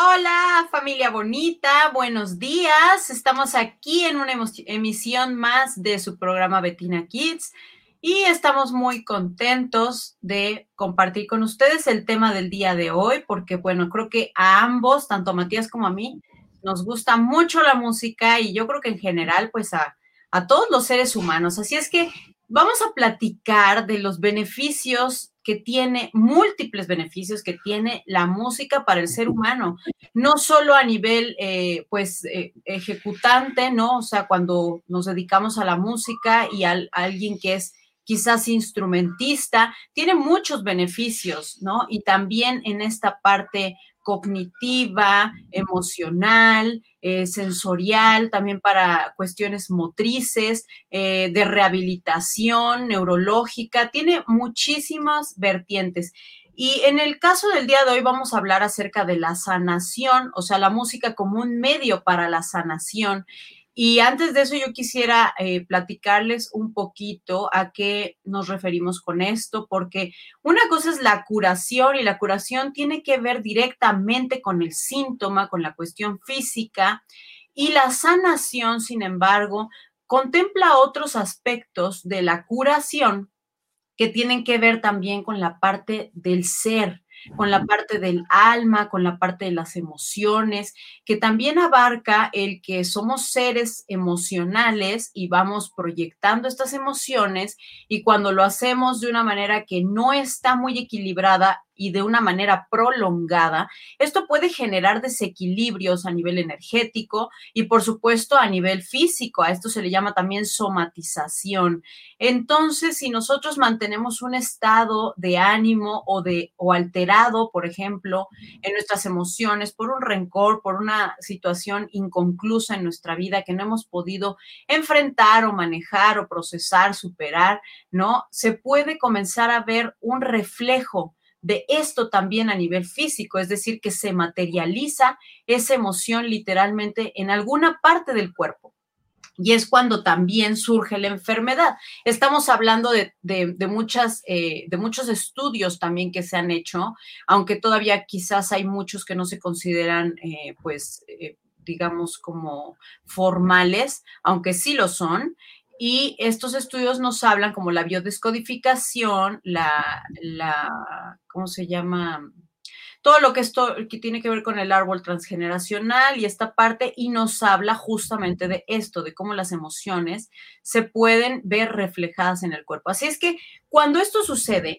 Hola familia bonita, buenos días. Estamos aquí en una emisión más de su programa Betina Kids y estamos muy contentos de compartir con ustedes el tema del día de hoy porque bueno, creo que a ambos, tanto a Matías como a mí, nos gusta mucho la música y yo creo que en general pues a, a todos los seres humanos. Así es que vamos a platicar de los beneficios que tiene, múltiples beneficios que tiene la música para el ser humano, no solo a nivel, eh, pues, eh, ejecutante, ¿no? O sea, cuando nos dedicamos a la música y a, a alguien que es quizás instrumentista, tiene muchos beneficios, ¿no? Y también en esta parte cognitiva, emocional, eh, sensorial, también para cuestiones motrices, eh, de rehabilitación neurológica, tiene muchísimas vertientes. Y en el caso del día de hoy vamos a hablar acerca de la sanación, o sea, la música como un medio para la sanación. Y antes de eso, yo quisiera eh, platicarles un poquito a qué nos referimos con esto, porque una cosa es la curación y la curación tiene que ver directamente con el síntoma, con la cuestión física, y la sanación, sin embargo, contempla otros aspectos de la curación que tienen que ver también con la parte del ser, con la parte del alma, con la parte de las emociones, que también abarca el que somos seres emocionales y vamos proyectando estas emociones y cuando lo hacemos de una manera que no está muy equilibrada y de una manera prolongada, esto puede generar desequilibrios a nivel energético y por supuesto a nivel físico. A esto se le llama también somatización. Entonces, si nosotros mantenemos un estado de ánimo o de o alterado, por ejemplo, en nuestras emociones por un rencor, por una situación inconclusa en nuestra vida que no hemos podido enfrentar o manejar o procesar, superar, ¿no? Se puede comenzar a ver un reflejo de esto también a nivel físico, es decir, que se materializa esa emoción literalmente en alguna parte del cuerpo. Y es cuando también surge la enfermedad. Estamos hablando de, muchas, eh, de muchos estudios también que se han hecho, aunque todavía quizás hay muchos que no se consideran, eh, pues, eh, digamos, como formales, aunque sí lo son. Y estos estudios nos hablan como la biodescodificación, la, la ¿cómo se llama? Todo lo que esto que tiene que ver con el árbol transgeneracional y esta parte, y nos habla justamente de esto, de cómo las emociones se pueden ver reflejadas en el cuerpo. Así es que cuando esto sucede,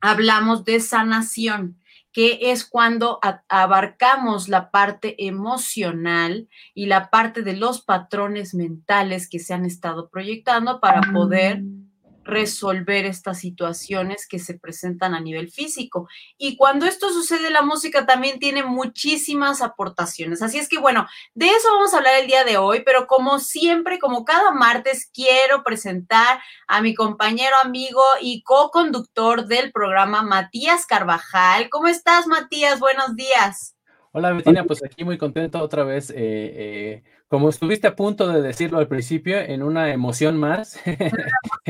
hablamos de sanación que es cuando abarcamos la parte emocional y la parte de los patrones mentales que se han estado proyectando para poder mm resolver estas situaciones que se presentan a nivel físico. Y cuando esto sucede, la música también tiene muchísimas aportaciones. Así es que bueno, de eso vamos a hablar el día de hoy, pero como siempre, como cada martes, quiero presentar a mi compañero, amigo y co-conductor del programa, Matías Carvajal. ¿Cómo estás, Matías? Buenos días. Hola, Bettina, pues aquí muy contento otra vez. Eh, eh, como estuviste a punto de decirlo al principio, en una emoción más,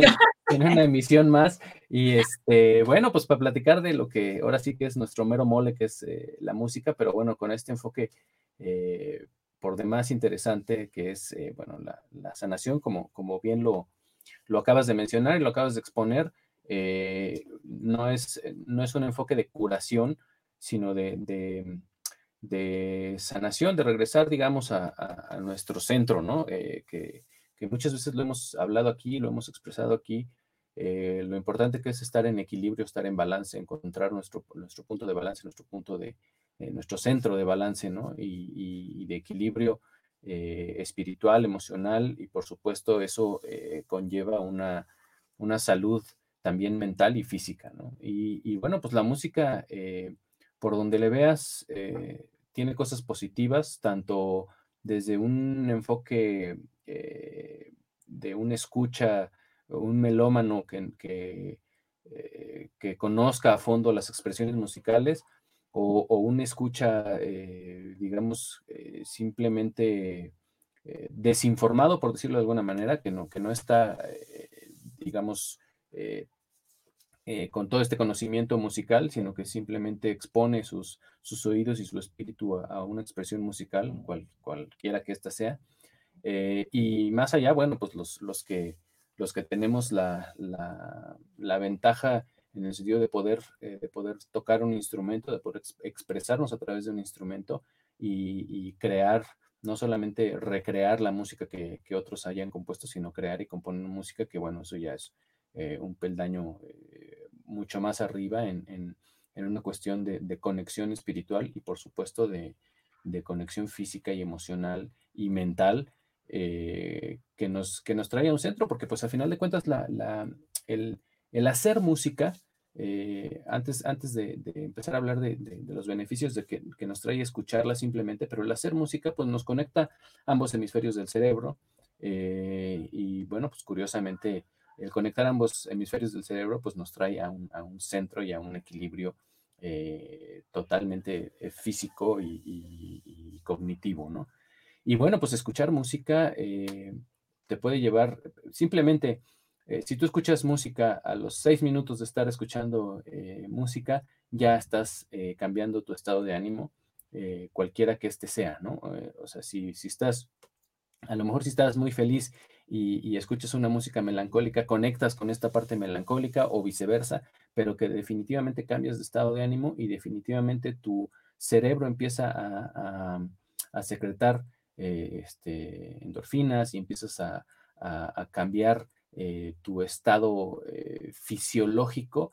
en una emisión más. Y este, bueno, pues para platicar de lo que ahora sí que es nuestro mero mole, que es eh, la música, pero bueno, con este enfoque eh, por demás interesante, que es, eh, bueno, la, sanación, como, bien lo, acabas de mencionar y lo acabas de exponer, no, es, no es un enfoque de curación, sino de, sanación, de regresar, digamos, a, nuestro centro, ¿no? que que muchas veces lo hemos hablado aquí, lo hemos expresado aquí, eh, lo importante que es estar en equilibrio, estar en balance, encontrar nuestro, nuestro punto de balance, nuestro punto de, eh, nuestro centro de balance, ¿no? Y, de equilibrio eh, espiritual, emocional, y por supuesto eso conlleva una, una, salud también mental y física, ¿no? Y bueno, pues la música, por donde le veas, tiene cosas positivas, tanto desde un enfoque eh, de un escucha, un melómano que, eh, que, conozca a fondo las expresiones musicales, o, un escucha, eh, digamos, simplemente desinformado, por decirlo de alguna manera, que no, que no está, digamos, eh, con todo este conocimiento musical, sino que simplemente expone sus, sus oídos y su espíritu a, una expresión musical, cual, cualquiera que ésta sea. Eh, y más allá, bueno, pues los, los, que, los que tenemos la, la, ventaja en el sentido de poder, eh, de poder tocar un instrumento, de poder expresarnos a través de un instrumento y, crear, no solamente recrear la música que, que, otros hayan compuesto, sino crear y componer música que, bueno, eso ya es eh, un peldaño eh, mucho más arriba en, una cuestión de, conexión espiritual y por supuesto de, conexión física y emocional y mental eh, que, nos, que nos trae a un centro, porque pues a final de cuentas el, hacer música, antes, antes de, empezar a hablar de, los beneficios de que, que, nos trae escucharla simplemente, pero el hacer música pues nos conecta ambos hemisferios del cerebro y bueno, pues curiosamente el conectar ambos hemisferios del cerebro pues nos trae a un, centro y a un equilibrio eh, totalmente eh, físico y, cognitivo, ¿no? Y bueno, pues escuchar música eh, te puede llevar, simplemente, si tú escuchas música a los seis minutos de estar escuchando música, ya estás cambiando tu estado de ánimo, cualquiera que este sea, ¿no? o sea, si, si estás a lo mejor si estás muy feliz y, escuchas una música melancólica, conectas con esta parte melancólica o viceversa, pero que definitivamente cambias de estado de ánimo y definitivamente tu cerebro empieza a, secretar eh, este, endorfinas y empiezas a, cambiar eh, tu estado eh, fisiológico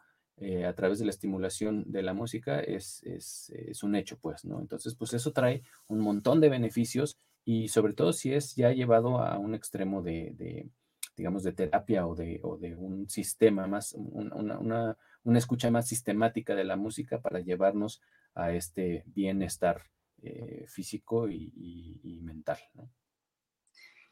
a través de la estimulación de la música es, es, un hecho, pues, ¿no? Entonces, pues eso trae un montón de beneficios y sobre todo si es ya llevado a un extremo de, digamos, de terapia o de, de un sistema más, una, escucha más sistemática de la música para llevarnos a este bienestar eh, físico y, mental.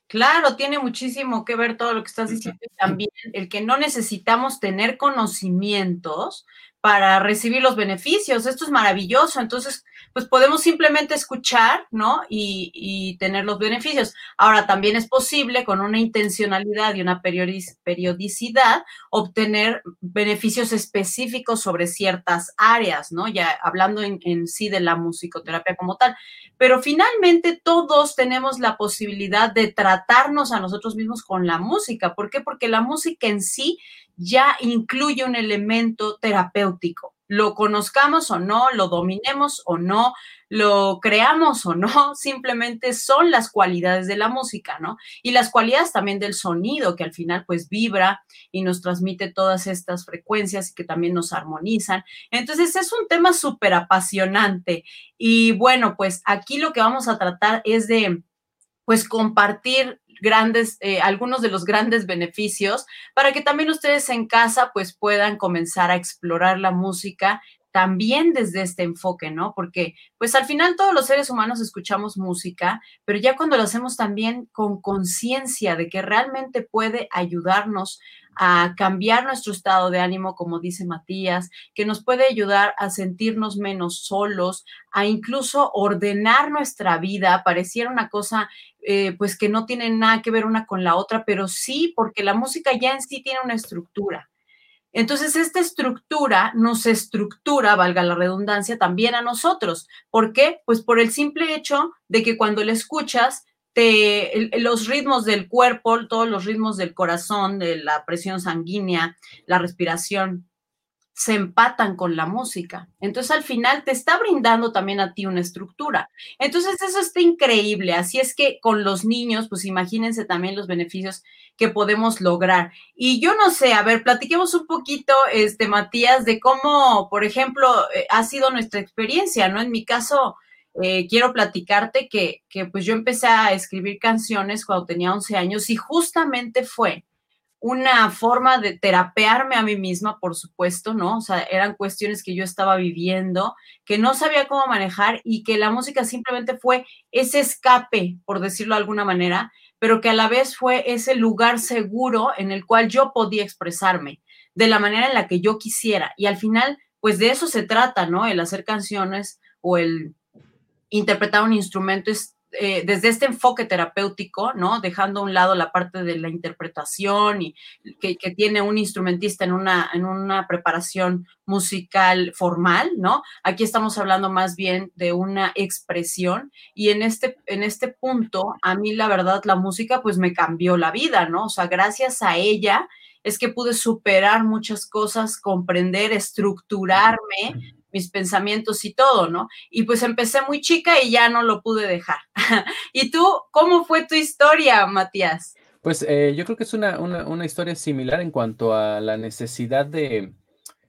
Claro, tiene muchísimo que ver todo lo que estás diciendo también el que no necesitamos tener conocimientos para recibir los beneficios. Esto es maravilloso. Entonces, pues podemos simplemente escuchar, ¿no? Y, tener los beneficios. Ahora, también es posible con una intencionalidad y una periodicidad obtener beneficios específicos sobre ciertas áreas, ¿no? Ya hablando en, en sí de la musicoterapia como tal. Pero finalmente todos tenemos la posibilidad de tratarnos a nosotros mismos con la música. ¿Por qué? Porque la música en sí ya incluye un elemento terapéutico. Lo conozcamos o no, lo dominemos o no, lo creamos o no, simplemente son las cualidades de la música, ¿no? Y las cualidades también del sonido, que al final pues vibra y nos transmite todas estas frecuencias que también nos armonizan. Entonces es un tema súper apasionante. Y bueno, pues aquí lo que vamos a tratar es de pues compartir grandes, eh, algunos de los grandes beneficios para que también ustedes en casa pues puedan comenzar a explorar la música también desde este enfoque, ¿no? Porque pues al final todos los seres humanos escuchamos música, pero ya cuando lo hacemos también con conciencia de que realmente puede ayudarnos a cambiar nuestro estado de ánimo, como dice Matías, que nos puede ayudar a sentirnos menos solos, a incluso ordenar nuestra vida. Pareciera una cosa eh, pues que no tiene nada que ver una con la otra, pero sí porque la música ya en sí tiene una estructura. Entonces, esta estructura nos estructura, valga la redundancia, también a nosotros. ¿Por qué? Pues por el simple hecho de que cuando la escuchas, te, los ritmos del cuerpo, todos los ritmos del corazón, de la presión sanguínea, la respiración, se empatan con la música. Entonces al final te está brindando también a ti una estructura. Entonces eso está increíble. Así es que con los niños, pues imagínense también los beneficios que podemos lograr. Y yo no sé, a ver, platiquemos un poquito, este, Matías, de cómo, por ejemplo, eh, ha sido nuestra experiencia, ¿no? En mi caso, eh, quiero platicarte que, que pues yo empecé a escribir canciones cuando tenía 11 años y justamente fue una forma de terapearme a mí misma, por supuesto, ¿no? O sea, eran cuestiones que yo estaba viviendo, que no sabía cómo manejar y que la música simplemente fue ese escape, por decirlo de alguna manera, pero que a la vez fue ese lugar seguro en el cual yo podía expresarme de la manera en la que yo quisiera. Y al final, pues de eso se trata, ¿no? El hacer canciones o el interpretar un instrumento es eh, desde este enfoque terapéutico, ¿no? Dejando a un lado la parte de la interpretación y que, tiene un instrumentista en una, en una preparación musical formal, ¿no? Aquí estamos hablando más bien de una expresión y en este, en este punto, a mí la verdad, la música pues me cambió la vida, ¿no? O sea, gracias a ella es que pude superar muchas cosas, comprender, estructurarme mis pensamientos y todo, ¿no? Y pues empecé muy chica y ya no lo pude dejar. ¿Y tú, cómo fue tu historia, Matías? Pues eh, yo creo que es una, una, historia similar en cuanto a la necesidad de,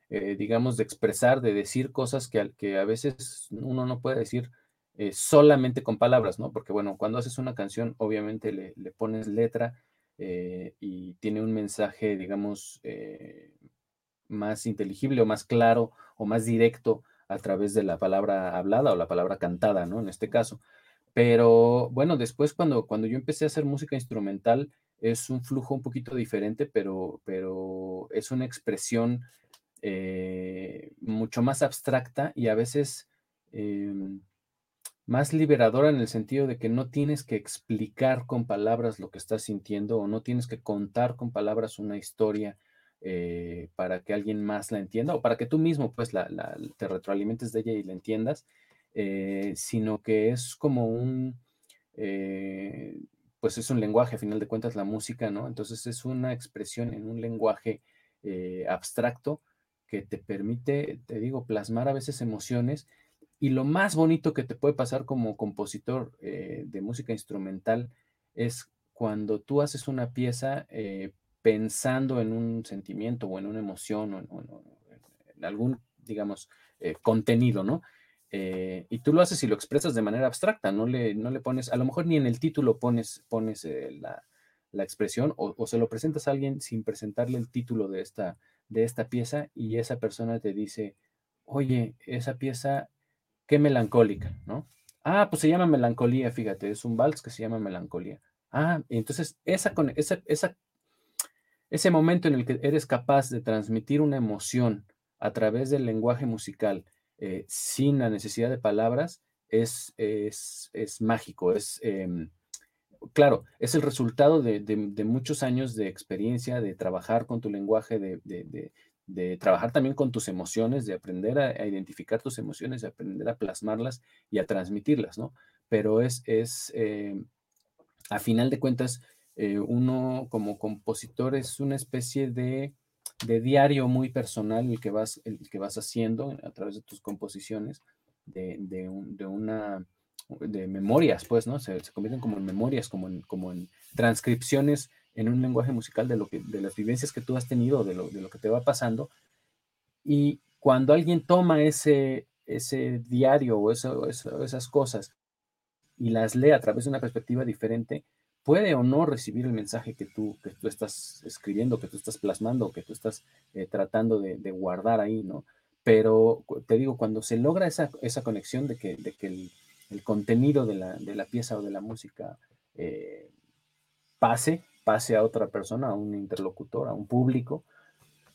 eh, digamos, de expresar, de decir cosas que, que a veces uno no puede decir eh, solamente con palabras, ¿no? Porque bueno, cuando haces una canción, obviamente le, le pones letra y tiene un mensaje, digamos, más inteligible o más claro o más directo a través de la palabra hablada o la palabra cantada, ¿no? En este caso. Pero bueno, después cuando, cuando yo empecé a hacer música instrumental, es un flujo un poquito diferente, pero, pero es una expresión eh, mucho más abstracta y a veces em, más liberadora en el sentido de que no tienes que explicar con palabras lo que estás sintiendo o no tienes que contar con palabras una historia eh, para que alguien más la entienda o para que tú mismo pues la, te retroalimentes de ella y la entiendas, eh, sino que es como un, eh, pues es un lenguaje, a final de cuentas la música, ¿no? Entonces es una expresión en un lenguaje abstracto que te permite, te digo, plasmar a veces emociones y lo más bonito que te puede pasar como compositor de música instrumental es cuando tú haces una pieza pensando en un sentimiento o en una emoción o en, algún, digamos, eh, contenido, ¿no? Eh, y tú lo haces y lo expresas de manera abstracta, no le, no le pones, a lo mejor ni en el título pones, pones eh, la, expresión o, se lo presentas a alguien sin presentarle el título de esta, de esta pieza y esa persona te dice, oye, esa pieza, qué melancólica, ¿no? Ah, pues se llama melancolía, fíjate, es un vals que se llama melancolía. Ah, entonces esa, esa, esa ese momento en el que eres capaz de transmitir una emoción a través del lenguaje musical eh, sin la necesidad de palabras es, es, mágico, es, em, claro, es el resultado de, muchos años de experiencia, de trabajar con tu lenguaje, de, trabajar también con tus emociones, de aprender a, identificar tus emociones, de aprender a plasmarlas y a transmitirlas, ¿no? Pero es, es em, a final de cuentas, eh, uno como compositor es una especie de, diario muy personal el que vas, el que vas haciendo a través de tus composiciones, de, una de memorias, pues, ¿no? Se, convierten como en memorias, como en, como en transcripciones en un lenguaje musical de, lo que, de las vivencias que tú has tenido, de lo, de lo que te va pasando. Y cuando alguien toma ese, ese diario o esas cosas y las lee a través de una perspectiva diferente, puede o no recibir el mensaje que tú, que tú estás escribiendo, que tú estás plasmando, que tú estás eh, tratando de, guardar ahí, ¿no? Pero te digo, cuando se logra esa, esa conexión de que, de que el, contenido de la, pieza o de la música eh, pase, pase a otra persona, a un interlocutor, a un público,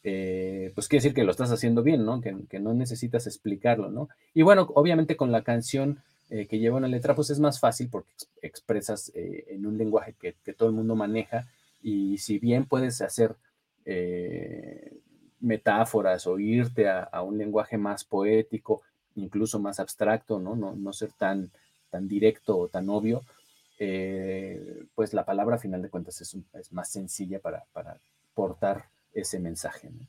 eh, pues quiere decir que lo estás haciendo bien, ¿no? Que, que, no necesitas explicarlo, ¿no? Y bueno, obviamente con la canción eh, que lleva una letra, pues es más fácil porque expresas eh, en un lenguaje que, todo el mundo maneja y si bien puedes hacer eh, metáforas o irte a, un lenguaje más poético, incluso más abstracto, ¿no? No, ser tan, tan directo o tan obvio, pues la palabra a final de cuentas es, más sencilla para, para portar ese mensaje. ¿no?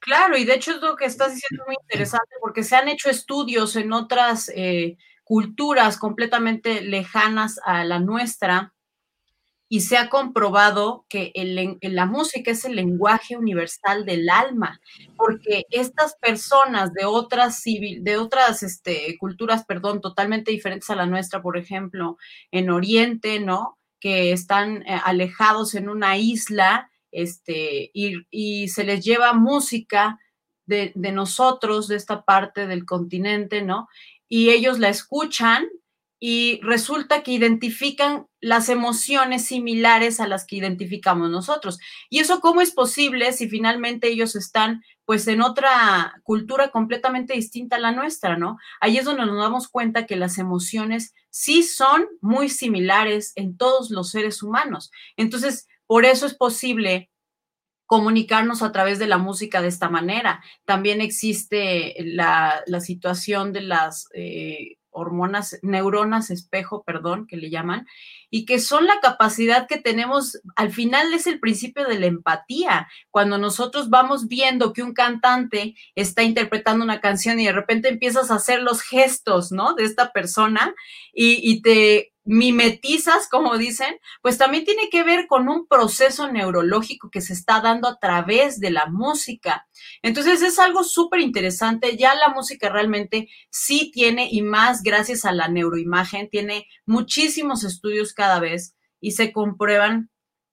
Claro, y de hecho es lo que estás diciendo muy interesante porque se han hecho estudios en otras eh, culturas completamente lejanas a la nuestra y se ha comprobado que el, la música es el lenguaje universal del alma, porque estas personas de otras, civil, de otras este, culturas, perdón, totalmente diferentes a la nuestra, por ejemplo, en Oriente, ¿no? Que están eh, alejados en una isla, este, y, se les lleva música de, nosotros, de esta parte del continente, ¿no? Y ellos la escuchan y resulta que identifican las emociones similares a las que identificamos nosotros. ¿Y eso cómo es posible si finalmente ellos están pues en otra cultura completamente distinta a la nuestra, ¿no? Ahí es donde nos damos cuenta que las emociones sí son muy similares en todos los seres humanos. Entonces, por eso es posible comunicarnos a través de la música de esta manera. También existe la, situación de las eh, hormonas, neuronas espejo, perdón, que le llaman, y que son la capacidad que tenemos, al final es el principio de la empatía, cuando nosotros vamos viendo que un cantante está interpretando una canción y de repente empiezas a hacer los gestos, ¿no? De esta persona y, y te mimetizas, como dicen, pues también tiene que ver con un proceso neurológico que se está dando a través de la música. Entonces es algo súper interesante. Ya la música realmente sí tiene, y más gracias a la neuroimagen, tiene muchísimos estudios cada vez y se comprueban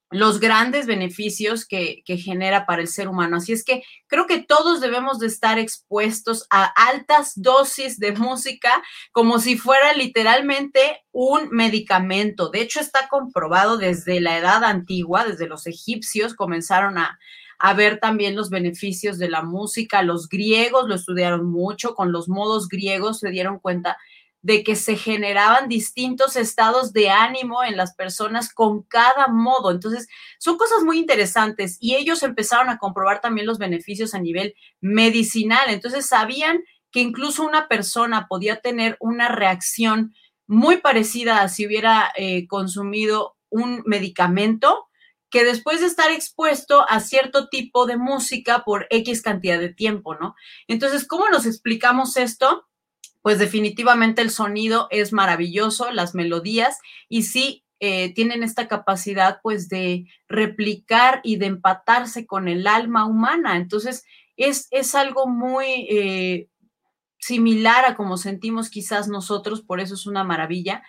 los grandes beneficios que, genera para el ser humano. Así es que creo que todos debemos de estar expuestos a altas dosis de música como si fuera literalmente un medicamento. De hecho, está comprobado desde la edad antigua, desde los egipcios comenzaron a, a ver también los beneficios de la música. Los griegos lo estudiaron mucho, con los modos griegos se dieron cuenta de que se generaban distintos estados de ánimo en las personas con cada modo. Entonces, son cosas muy interesantes y ellos empezaron a comprobar también los beneficios a nivel medicinal. Entonces, sabían que incluso una persona podía tener una reacción muy parecida a si hubiera eh, consumido un medicamento que después de estar expuesto a cierto tipo de música por X cantidad de tiempo, ¿no? Entonces, ¿cómo nos explicamos esto? Pues definitivamente el sonido es maravilloso, las melodías, y sí eh, tienen esta capacidad pues de replicar y de empatarse con el alma humana. Entonces, es, es algo muy eh, similar a como sentimos quizás nosotros, por eso es una maravilla.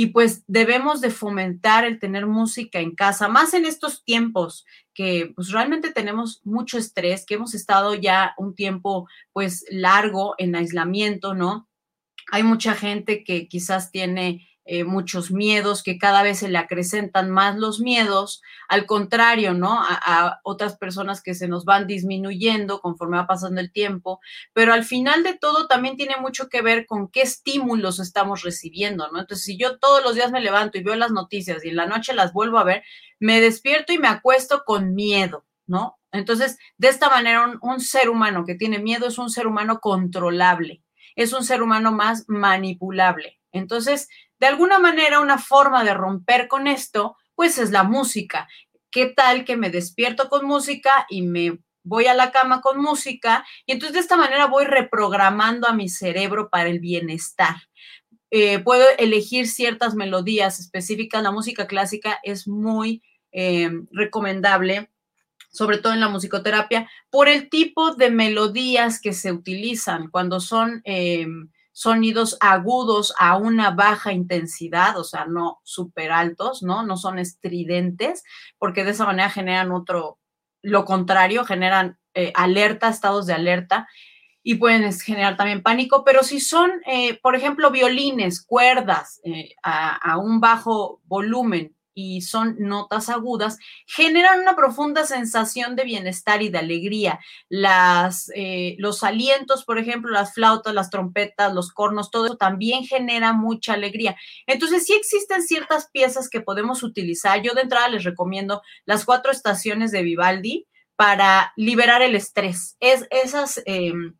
Y pues debemos de fomentar el tener música en casa, más en estos tiempos que pues realmente tenemos mucho estrés, que hemos estado ya un tiempo pues largo en aislamiento, ¿no? Hay mucha gente que quizás tiene eh, muchos miedos, que cada vez se le acrecentan más los miedos, al contrario, ¿no? A, otras personas que se nos van disminuyendo conforme va pasando el tiempo, pero al final de todo también tiene mucho que ver con qué estímulos estamos recibiendo, ¿no? Entonces, si yo todos los días me levanto y veo las noticias y en la noche las vuelvo a ver, me despierto y me acuesto con miedo, ¿no? Entonces, de esta manera, un ser humano que tiene miedo es un ser humano controlable es un ser humano más manipulable. Entonces, de alguna manera, una forma de romper con esto, pues es la música. ¿Qué tal que me despierto con música y me voy a la cama con música? Y entonces de esta manera voy reprogramando a mi cerebro para el bienestar. Eh, puedo elegir ciertas melodías específicas. La música clásica es muy eh, recomendable sobre todo en la musicoterapia, por el tipo de melodías que se utilizan cuando son eh, sonidos agudos a una baja intensidad, o sea, no súper altos, ¿no? No son estridentes, porque de esa manera generan otro, lo contrario, generan eh, alerta, estados de alerta y pueden generar también pánico, pero si son, eh, por ejemplo, violines, cuerdas a, un bajo volumen, y son notas agudas, generan una profunda sensación de bienestar y de alegría. Las, eh, los alientos, por ejemplo, las flautas, las trompetas, los cornos, todo eso también genera mucha alegría. Entonces, sí existen ciertas piezas que podemos utilizar. Yo de entrada les recomiendo las cuatro estaciones de Vivaldi para liberar el estrés. Es, esas... Em,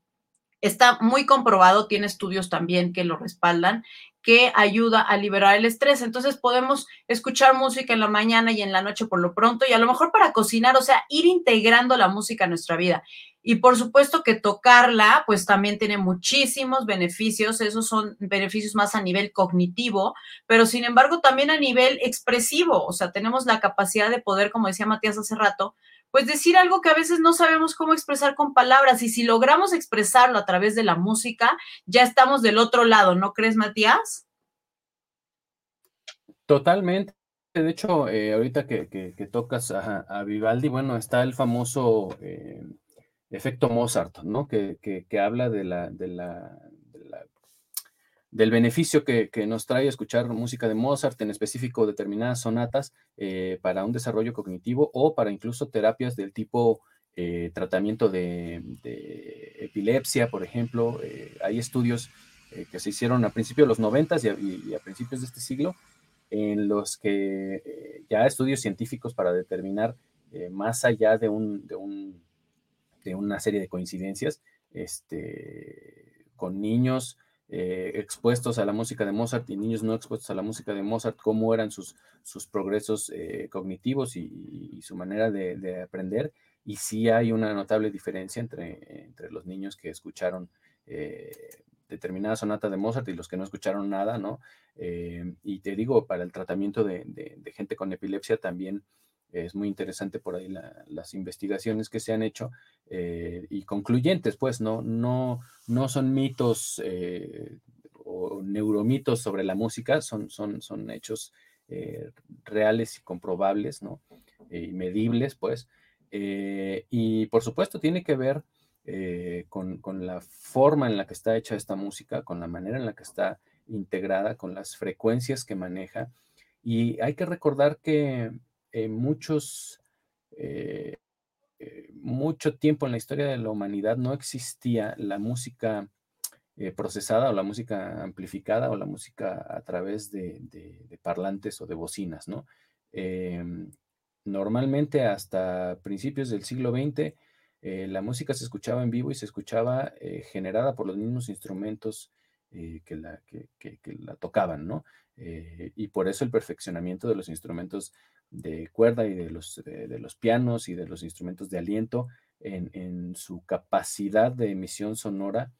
está muy comprobado, tiene estudios también que lo respaldan, que ayuda a liberar el estrés. Entonces podemos escuchar música en la mañana y en la noche por lo pronto y a lo mejor para cocinar, o sea, ir integrando la música a nuestra vida. Y por supuesto que tocarla, pues también tiene muchísimos beneficios. Esos son beneficios más a nivel cognitivo, pero sin embargo también a nivel expresivo. O sea, tenemos la capacidad de poder, como decía Matías hace rato, pues decir algo que a veces no sabemos cómo expresar con palabras y si logramos expresarlo a través de la música, ya estamos del otro lado, ¿no crees, Matías? Totalmente. De hecho, eh, ahorita que, tocas a, Vivaldi, bueno, está el famoso eh, efecto Mozart, ¿no? Que, habla de la, de la del beneficio que, nos trae escuchar música de Mozart, en específico determinadas sonatas, eh, para un desarrollo cognitivo o para incluso terapias del tipo eh, tratamiento de, epilepsia, por ejemplo. hay estudios que se hicieron a principios de los 90 y, a principios de este siglo, en los que ya estudios científicos para determinar más allá de, un, de, un, de una serie de coincidencias este, con niños eh, expuestos a la música de Mozart y niños no expuestos a la música de Mozart, cómo eran sus, sus progresos eh, cognitivos y, su manera de, aprender. Y sí hay una notable diferencia entre, entre los niños que escucharon eh, determinada sonata de Mozart y los que no escucharon nada, ¿no? y te digo, para el tratamiento de, de, gente con epilepsia también es muy interesante por ahí las investigaciones que se han hecho eh, y concluyentes, pues no, no, no son mitos eh, o neuromitos sobre la música, son, son, son hechos eh, reales y comprobables, ¿no? y medibles, pues. y por supuesto tiene que ver con, con, la forma en la que está hecha esta música, con la manera en la que está integrada, con las frecuencias que maneja. Y hay que recordar que muchos, eh, eh, mucho tiempo en la historia de la humanidad no existía la música eh, procesada o la música amplificada o la música a través de, parlantes o de bocinas, ¿no? Em, normalmente hasta principios del siglo XX la música se escuchaba en vivo y se escuchaba generada por los mismos instrumentos que la, la, tocaban, ¿no? y por eso el perfeccionamiento de los instrumentos de cuerda y de los, de, los pianos y de los instrumentos de aliento en, su capacidad de emisión sonora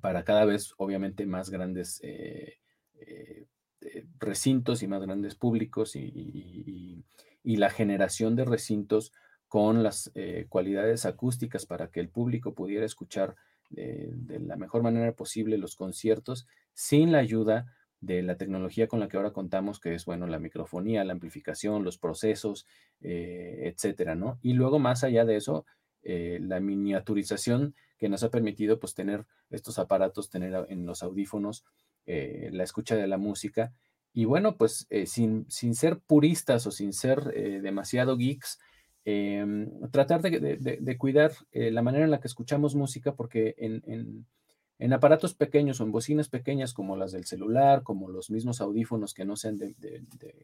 para cada vez, obviamente, más grandes eh, eh, eh, recintos y más grandes públicos y, la generación de recintos con las cualidades acústicas para que el público pudiera escuchar de la mejor manera posible los conciertos sin la ayuda de la tecnología con la que ahora contamos, que es, bueno, la microfonía, la amplificación, los procesos, eh, etcétera, ¿no? Y luego, más allá de eso, eh, la miniaturización que nos ha permitido, pues, tener estos aparatos, tener en los audífonos eh, la escucha de la música. Y bueno, pues, sin, sin, ser puristas o sin ser demasiado geeks, em, tratar de, cuidar la manera en la que escuchamos música, porque en aparatos pequeños o en bocinas pequeñas como las del celular, como los mismos audífonos que no sean de,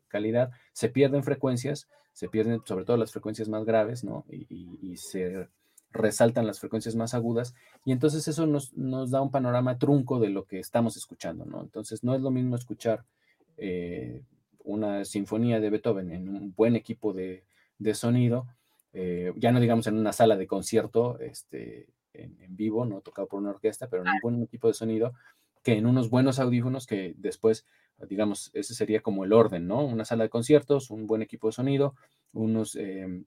calidad, se pierden frecuencias, se pierden sobre todo las frecuencias más graves, ¿no? Y, se resaltan las frecuencias más agudas y entonces eso nos, da un panorama trunco de lo que estamos escuchando, ¿no? Entonces no es lo mismo escuchar eh, una sinfonía de Beethoven en un buen equipo de, sonido, eh, ya no digamos en una sala de concierto, este, en, vivo, no tocado por una orquesta, pero en un buen equipo de sonido, que en unos buenos audífonos que después, digamos, ese sería como el orden, ¿no? Una sala de conciertos, un buen equipo de sonido, unos, em,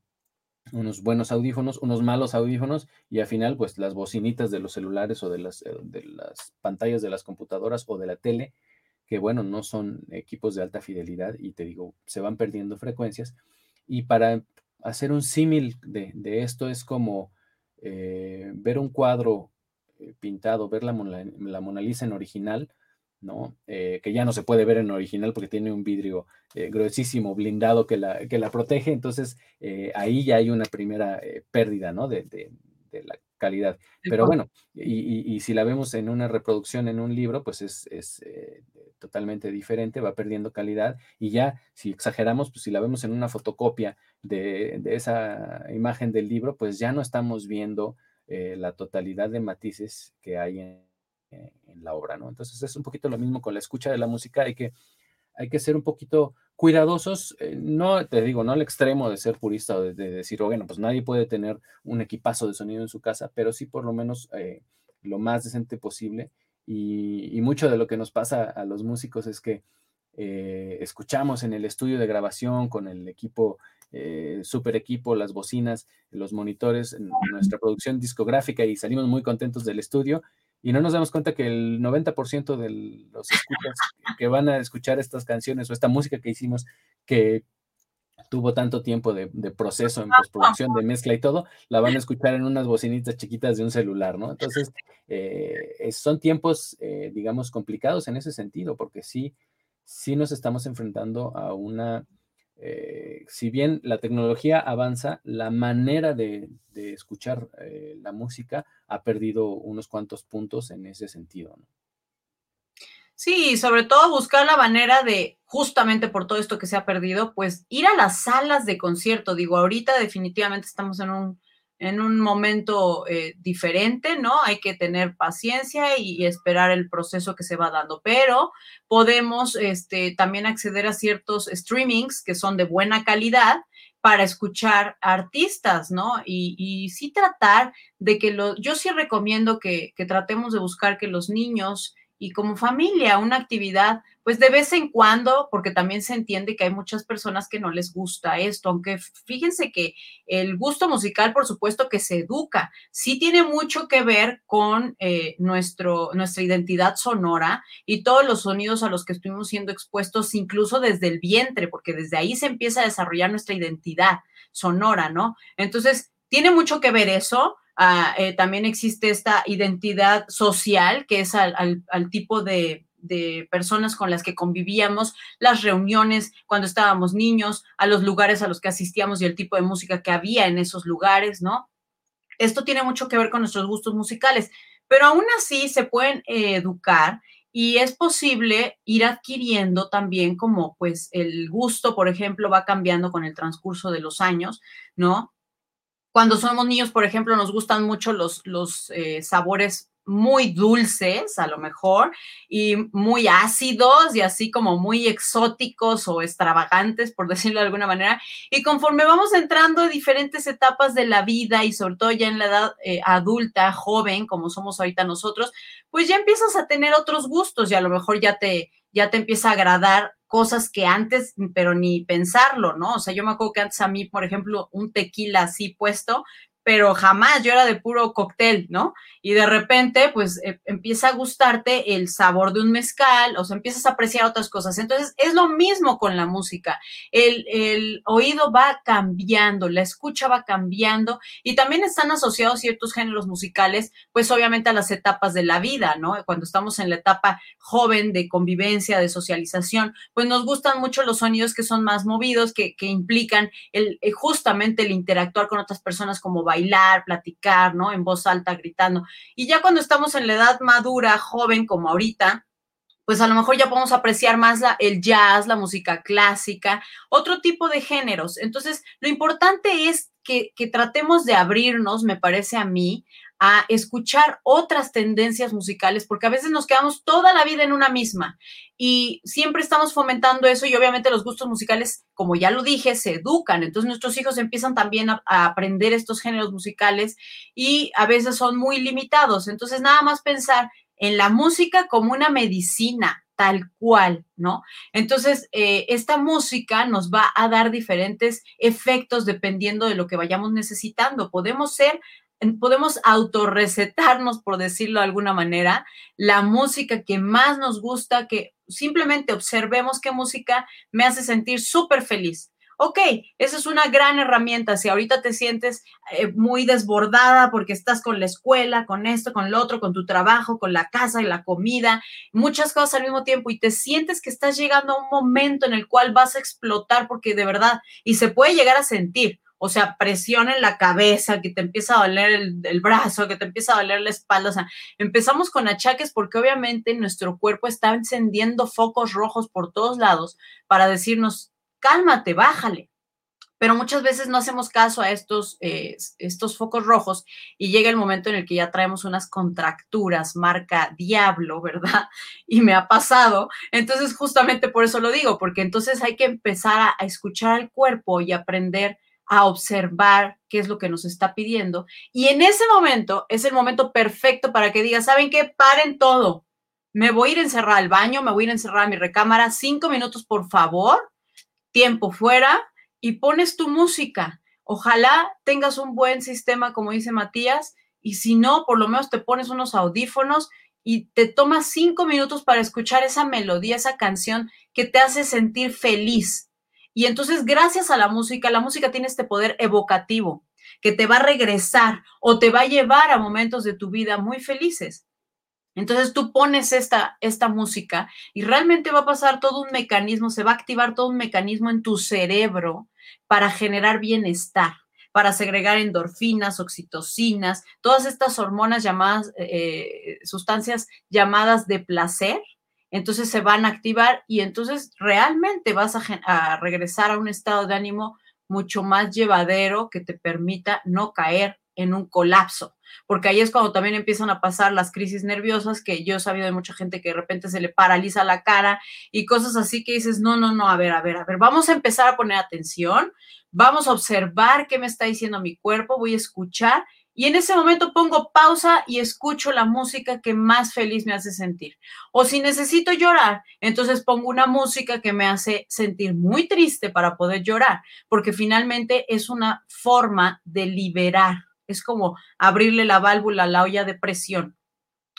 unos buenos audífonos, unos malos audífonos y al final, pues las bocinitas de los celulares o de las, eh, de las pantallas de las computadoras o de la tele, que bueno, no son equipos de alta fidelidad y te digo, se van perdiendo frecuencias. Y para hacer un símil de, de, esto es como eh, ver un cuadro eh, pintado, ver la, la, Mona Lisa en original, ¿no? Eh, que ya no se puede ver en original porque tiene un vidrio gruesísimo, blindado que la, que la protege, entonces ahí ya hay una primera pérdida, ¿no? De, de, la calidad. Pero bueno, y, y, si la vemos en una reproducción en un libro, pues es, es totalmente diferente, va perdiendo calidad y ya, si exageramos, pues si la vemos en una fotocopia de, esa imagen del libro, pues ya no estamos viendo eh, la totalidad de matices que hay en, la obra, ¿no? Entonces es un poquito lo mismo con la escucha de la música, hay que, hay que ser un poquito cuidadosos, eh, no te digo, no al extremo de ser purista o de, decir, bueno, pues nadie puede tener un equipazo de sonido en su casa, pero sí por lo menos eh, lo más decente posible. Y, mucho de lo que nos pasa a los músicos es que eh, escuchamos en el estudio de grabación con el equipo, super equipo, las bocinas, los monitores, nuestra producción discográfica y salimos muy contentos del estudio y no nos damos cuenta que el 90% de los escuchas que van a escuchar estas canciones o esta música que hicimos, que tuvo tanto tiempo de, proceso en postproducción, de mezcla y todo, la van a escuchar en unas bocinitas chiquitas de un celular, ¿no? Entonces, eh, son tiempos, eh, digamos, complicados en ese sentido, porque sí, sí nos estamos enfrentando a una eh, si bien la tecnología avanza, la manera de, escuchar eh, la música ha perdido unos cuantos puntos en ese sentido. ¿no? Sí, sobre todo buscar la manera de, justamente por todo esto que se ha perdido, pues ir a las salas de concierto. Digo, ahorita definitivamente estamos en un, en un momento eh, diferente, ¿no? Hay que tener paciencia y, esperar el proceso que se va dando, pero podemos este, también acceder a ciertos streamings que son de buena calidad para escuchar artistas, ¿no? Y, y sí tratar de que lo, yo sí recomiendo que, que tratemos de buscar que los niños y como familia, una actividad, pues de vez en cuando, porque también se entiende que hay muchas personas que no les gusta esto, aunque fíjense que el gusto musical, por supuesto que se educa, sí tiene mucho que ver con eh, nuestro, nuestra identidad sonora y todos los sonidos a los que estuvimos siendo expuestos, incluso desde el vientre, porque desde ahí se empieza a desarrollar nuestra identidad sonora, ¿no? Entonces, tiene mucho que ver eso, Ah, eh, también existe esta identidad social, que es al, tipo de, personas con las que convivíamos, las reuniones cuando estábamos niños, a los lugares a los que asistíamos y el tipo de música que había en esos lugares, ¿no? Esto tiene mucho que ver con nuestros gustos musicales, pero aún así se pueden eh, educar y es posible ir adquiriendo también como pues el gusto, por ejemplo, va cambiando con el transcurso de los años, ¿no? Cuando somos niños, por ejemplo, nos gustan mucho los, los eh, sabores muy dulces, a lo mejor, y muy ácidos y así como muy exóticos o extravagantes, por decirlo de alguna manera. Y conforme vamos entrando en diferentes etapas de la vida y sobre todo ya en la edad eh, adulta, joven, como somos ahorita nosotros, pues ya empiezas a tener otros gustos y a lo mejor ya te, ya te empieza a agradar cosas que antes, pero ni pensarlo, ¿no? O sea, yo me acuerdo que antes a mí, por ejemplo, un tequila así puesto, pero jamás yo era de puro cóctel, ¿no? Y de repente, pues eh, empieza a gustarte el sabor de un mezcal, o sea, empiezas a apreciar otras cosas. Entonces, es lo mismo con la música. El, el, oído va cambiando, la escucha va cambiando y también están asociados ciertos géneros musicales, pues obviamente a las etapas de la vida, ¿no? Cuando estamos en la etapa joven de convivencia, de socialización, pues nos gustan mucho los sonidos que son más movidos, que, que implican el, eh, justamente el interactuar con otras personas como bailar bailar, platicar, ¿no? En voz alta, gritando. Y ya cuando estamos en la edad madura, joven, como ahorita, pues a lo mejor ya podemos apreciar más la, el jazz, la música clásica, otro tipo de géneros. Entonces, lo importante es que, que tratemos de abrirnos, me parece a mí, a escuchar otras tendencias musicales, porque a veces nos quedamos toda la vida en una misma y siempre estamos fomentando eso y obviamente los gustos musicales, como ya lo dije, se educan, entonces nuestros hijos empiezan también a, aprender estos géneros musicales y a veces son muy limitados, entonces nada más pensar en la música como una medicina, tal cual, ¿no? Entonces, eh, esta música nos va a dar diferentes efectos dependiendo de lo que vayamos necesitando. Podemos ser podemos autorrecetarnos, por decirlo de alguna manera, la música que más nos gusta, que simplemente observemos qué música me hace sentir súper feliz. Ok, esa es una gran herramienta. Si ahorita te sientes eh, muy desbordada porque estás con la escuela, con esto, con lo otro, con tu trabajo, con la casa y la comida, muchas cosas al mismo tiempo y te sientes que estás llegando a un momento en el cual vas a explotar porque de verdad, y se puede llegar a sentir, o sea, presión en la cabeza, que te empieza a doler el, brazo, que te empieza a doler la espalda. O sea, empezamos con achaques porque obviamente nuestro cuerpo está encendiendo focos rojos por todos lados para decirnos, cálmate, bájale. Pero muchas veces no hacemos caso a estos, eh, estos focos rojos y llega el momento en el que ya traemos unas contracturas, marca diablo, ¿verdad? Y me ha pasado. Entonces, justamente por eso lo digo, porque entonces hay que empezar a, a escuchar al cuerpo y aprender a observar qué es lo que nos está pidiendo. Y en ese momento es el momento perfecto para que digas, ¿saben qué? Paren todo. Me voy a ir a encerrar al baño, me voy a ir a encerrar a mi recámara, cinco minutos por favor, tiempo fuera y pones tu música. Ojalá tengas un buen sistema, como dice Matías, y si no, por lo menos te pones unos audífonos y te tomas cinco minutos para escuchar esa melodía, esa canción que te hace sentir feliz y entonces, gracias a la música, la música tiene este poder evocativo que te va a regresar o te va a llevar a momentos de tu vida muy felices. Entonces tú pones esta, esta música y realmente va a pasar todo un mecanismo, se va a activar todo un mecanismo en tu cerebro para generar bienestar, para segregar endorfinas, oxitocinas, todas estas hormonas llamadas, eh, sustancias llamadas de placer. Entonces se van a activar y entonces realmente vas a, regresar a un estado de ánimo mucho más llevadero que te permita no caer en un colapso, porque ahí es cuando también empiezan a pasar las crisis nerviosas, que yo he sabido de mucha gente que de repente se le paraliza la cara y cosas así que dices, no, no, no, a ver, a ver, a ver, vamos a empezar a poner atención, vamos a observar qué me está diciendo mi cuerpo, voy a escuchar y en ese momento pongo pausa y escucho la música que más feliz me hace sentir. O si necesito llorar, entonces pongo una música que me hace sentir muy triste para poder llorar, porque finalmente es una forma de liberar es como abrirle la válvula a la olla de presión.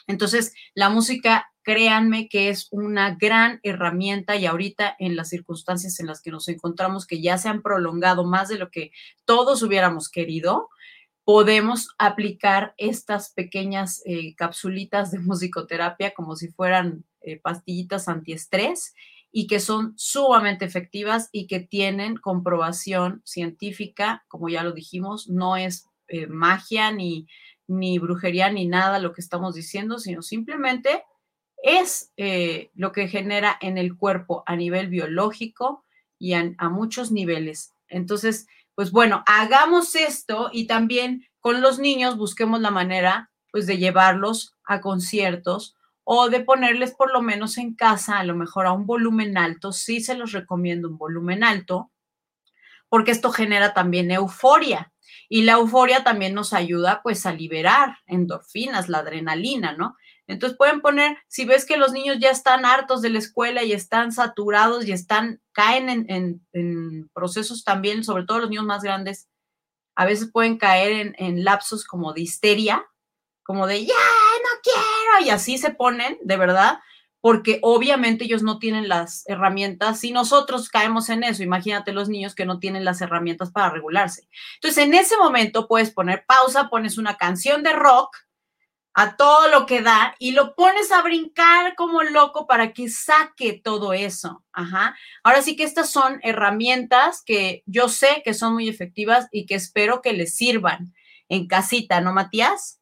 Entonces, la música, créanme que es una gran herramienta y ahorita en las circunstancias en las que nos encontramos, que ya se han prolongado más de lo que todos hubiéramos querido, podemos aplicar estas pequeñas eh, capsulitas de musicoterapia como si fueran eh, pastillitas antiestrés y que son sumamente efectivas y que tienen comprobación científica, como ya lo dijimos, no es eh, magia ni, ni brujería ni nada lo que estamos diciendo, sino simplemente es eh, lo que genera en el cuerpo a nivel biológico y a, a muchos niveles. Entonces, pues bueno, hagamos esto y también con los niños busquemos la manera pues de llevarlos a conciertos o de ponerles por lo menos en casa, a lo mejor a un volumen alto, sí se los recomiendo un volumen alto, porque esto genera también euforia. Y la euforia también nos ayuda pues a liberar endorfinas, la adrenalina, ¿no? Entonces pueden poner, si ves que los niños ya están hartos de la escuela y están saturados y están, caen en, en, procesos también, sobre todo los niños más grandes, a veces pueden caer en, en lapsos como de histeria, como de ya, no quiero, y así se ponen, de verdad, porque obviamente ellos no tienen las herramientas. Si nosotros caemos en eso, imagínate los niños que no tienen las herramientas para regularse. Entonces, en ese momento puedes poner pausa, pones una canción de rock a todo lo que da y lo pones a brincar como loco para que saque todo eso. Ajá. Ahora sí que estas son herramientas que yo sé que son muy efectivas y que espero que les sirvan en casita, ¿no, Matías?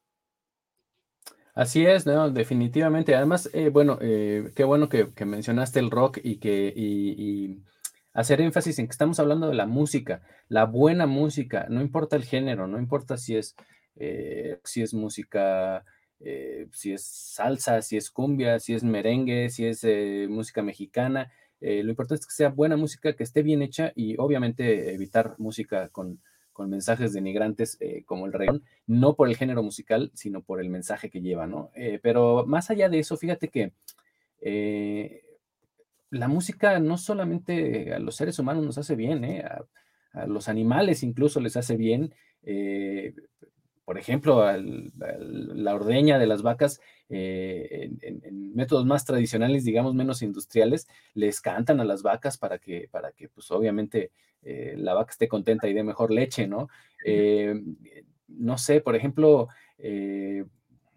Así es, ¿no? definitivamente. Además, eh, bueno, eh, qué bueno que, mencionaste el rock y que hacer énfasis en que estamos hablando de la música, la buena música, no importa el género, no importa si es, eh, si es música, si es salsa, si es cumbia, si es merengue, si es música mexicana. lo importante es que sea buena música, que esté bien hecha y obviamente evitar música con con mensajes denigrantes eh, como el reggaetón, no por el género musical, sino por el mensaje que lleva, ¿no? Eh, pero más allá de eso, fíjate que eh, la música no solamente a los seres humanos nos hace bien, a, los animales incluso les hace bien. Por ejemplo, la ordeña de las vacas en, en, métodos más tradicionales, digamos menos industriales, les cantan a las vacas para que, para que pues obviamente eh, la vaca esté contenta y dé mejor leche, ¿no? Eh, no sé, por ejemplo, eh,